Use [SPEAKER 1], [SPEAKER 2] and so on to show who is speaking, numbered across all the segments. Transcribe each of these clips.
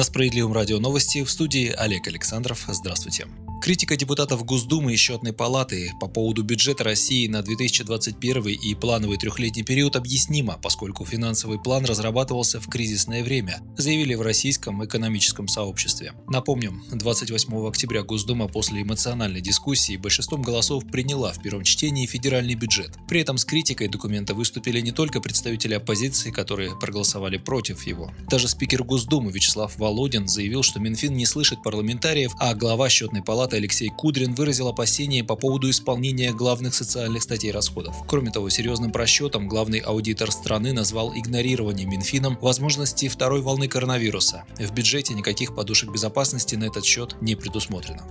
[SPEAKER 1] На Справедливом радио новости в студии Олег Александров. Здравствуйте. Критика депутатов Госдумы и Счетной палаты по поводу бюджета России на 2021 и плановый трехлетний период объяснима, поскольку финансовый план разрабатывался в кризисное время, заявили в российском экономическом сообществе. Напомним, 28 октября Госдума после эмоциональной дискуссии большинством голосов приняла в первом чтении федеральный бюджет. При этом с критикой документа выступили не только представители оппозиции, которые проголосовали против его. Даже спикер Госдумы Вячеслав Володин заявил, что Минфин не слышит парламентариев, а глава Счетной палаты Алексей Кудрин выразил опасения по поводу исполнения главных социальных статей расходов. Кроме того, серьезным просчетом главный аудитор страны назвал игнорирование Минфином возможности второй волны коронавируса. В бюджете никаких подушек безопасности на этот счет не предусмотрено.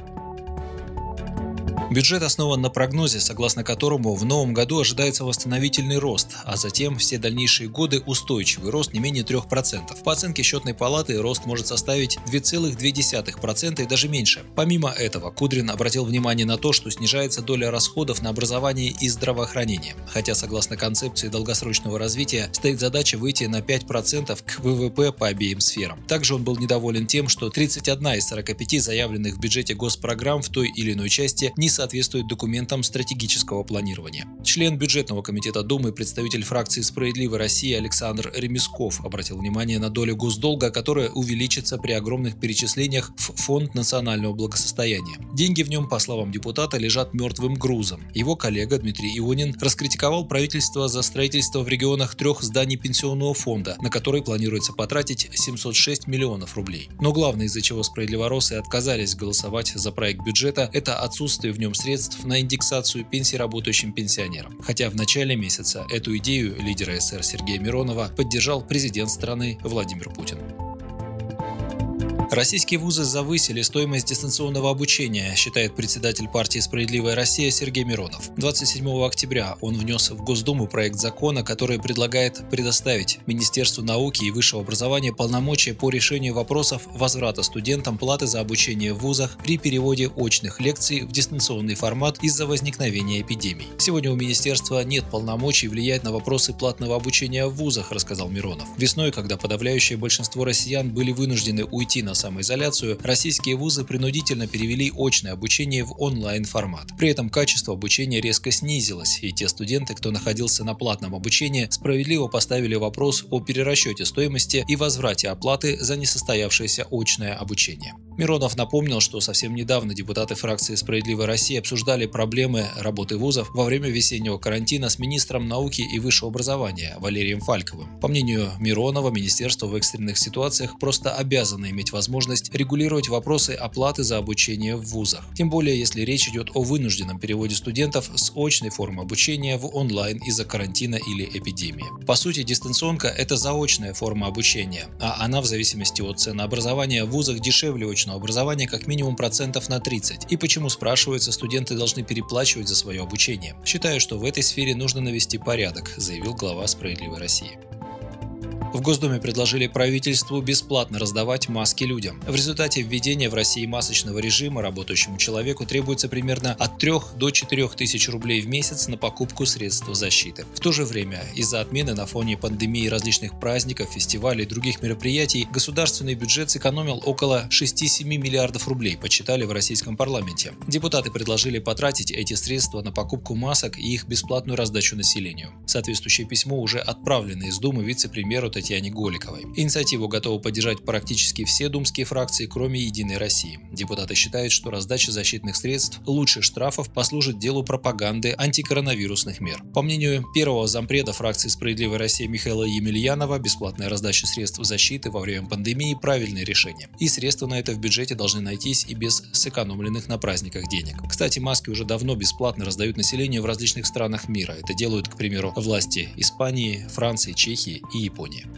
[SPEAKER 1] Бюджет основан на прогнозе, согласно которому в новом году ожидается восстановительный рост, а затем все дальнейшие годы устойчивый рост не менее 3%. По оценке счетной палаты рост может составить 2,2% и даже меньше. Помимо этого, Кудрин обратил внимание на то, что снижается доля расходов на образование и здравоохранение. Хотя, согласно концепции долгосрочного развития, стоит задача выйти на 5% к ВВП по обеим сферам. Также он был недоволен тем, что 31 из 45 заявленных в бюджете госпрограмм в той или иной части не соответствует документам стратегического планирования. Член бюджетного комитета Думы, представитель фракции «Справедливой России» Александр Ремесков обратил внимание на долю госдолга, которая увеличится при огромных перечислениях в Фонд национального благосостояния. Деньги в нем, по словам депутата, лежат мертвым грузом. Его коллега Дмитрий Ионин раскритиковал правительство за строительство в регионах трех зданий пенсионного фонда, на которые планируется потратить 706 миллионов рублей. Но главное, из-за чего справедливоросы отказались голосовать за проект бюджета, это отсутствие в нем средств на индексацию пенсий работающим пенсионерам. Хотя в начале месяца эту идею лидера СССР Сергея Миронова поддержал президент страны Владимир Путин. Российские вузы завысили стоимость дистанционного обучения, считает председатель партии «Справедливая Россия» Сергей Миронов. 27 октября он внес в Госдуму проект закона, который предлагает предоставить Министерству науки и высшего образования полномочия по решению вопросов возврата студентам платы за обучение в вузах при переводе очных лекций в дистанционный формат из-за возникновения эпидемий. Сегодня у министерства нет полномочий влиять на вопросы платного обучения в вузах, рассказал Миронов. Весной, когда подавляющее большинство россиян были вынуждены уйти на самоизоляцию, российские вузы принудительно перевели очное обучение в онлайн-формат. При этом качество обучения резко снизилось, и те студенты, кто находился на платном обучении, справедливо поставили вопрос о перерасчете стоимости и возврате оплаты за несостоявшееся очное обучение. Миронов напомнил, что совсем недавно депутаты фракции «Справедливая Россия» обсуждали проблемы работы вузов во время весеннего карантина с министром науки и высшего образования Валерием Фальковым. По мнению Миронова, министерство в экстренных ситуациях просто обязано иметь возможность регулировать вопросы оплаты за обучение в вузах. Тем более, если речь идет о вынужденном переводе студентов с очной формы обучения в онлайн из-за карантина или эпидемии. По сути, дистанционка – это заочная форма обучения, а она в зависимости от ценообразования в вузах дешевле очного образования как минимум процентов на 30. И почему, спрашивается, студенты должны переплачивать за свое обучение? Считаю, что в этой сфере нужно навести порядок, заявил глава «Справедливой России». В Госдуме предложили правительству бесплатно раздавать маски людям. В результате введения в России масочного режима работающему человеку требуется примерно от 3 до 4 тысяч рублей в месяц на покупку средств защиты. В то же время, из-за отмены на фоне пандемии различных праздников, фестивалей и других мероприятий, государственный бюджет сэкономил около 6-7 миллиардов рублей, подсчитали в российском парламенте. Депутаты предложили потратить эти средства на покупку масок и их бесплатную раздачу населению. Соответствующее письмо уже отправлено из Думы вице-премьеру Татьяне Голиковой. Инициативу готовы поддержать практически все думские фракции, кроме «Единой России». Депутаты считают, что раздача защитных средств лучше штрафов послужит делу пропаганды антикоронавирусных мер. По мнению первого зампреда фракции «Справедливая Россия» Михаила Емельянова, бесплатная раздача средств защиты во время пандемии – правильное решение. И средства на это в бюджете должны найтись и без сэкономленных на праздниках денег. Кстати, маски уже давно бесплатно раздают населению в различных странах мира. Это делают, к примеру, власти Испании, Франции, Чехии и Японии.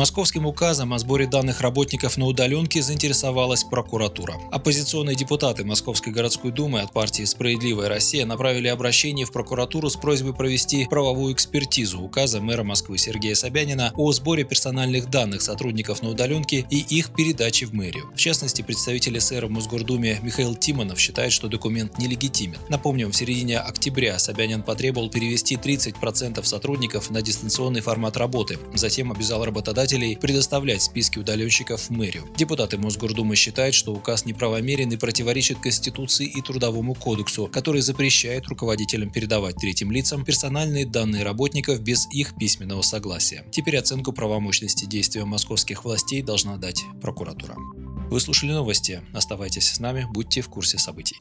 [SPEAKER 1] Московским указом о сборе данных работников на удаленке заинтересовалась прокуратура. Оппозиционные депутаты Московской городской думы от партии «Справедливая Россия» направили обращение в прокуратуру с просьбой провести правовую экспертизу указа мэра Москвы Сергея Собянина о сборе персональных данных сотрудников на удаленке и их передаче в мэрию. В частности, представитель СР в Мосгордуме Михаил Тимонов считает, что документ нелегитимен. Напомним, в середине октября Собянин потребовал перевести 30% сотрудников на дистанционный формат работы. Затем обязал работодателя избирателей предоставлять списки удаленщиков мэрию. Депутаты Мосгордумы считают, что указ неправомерен и противоречит Конституции и Трудовому кодексу, который запрещает руководителям передавать третьим лицам персональные данные работников без их письменного согласия. Теперь оценку правомощности действия московских властей должна дать прокуратура. Вы слушали новости. Оставайтесь с нами, будьте в курсе событий.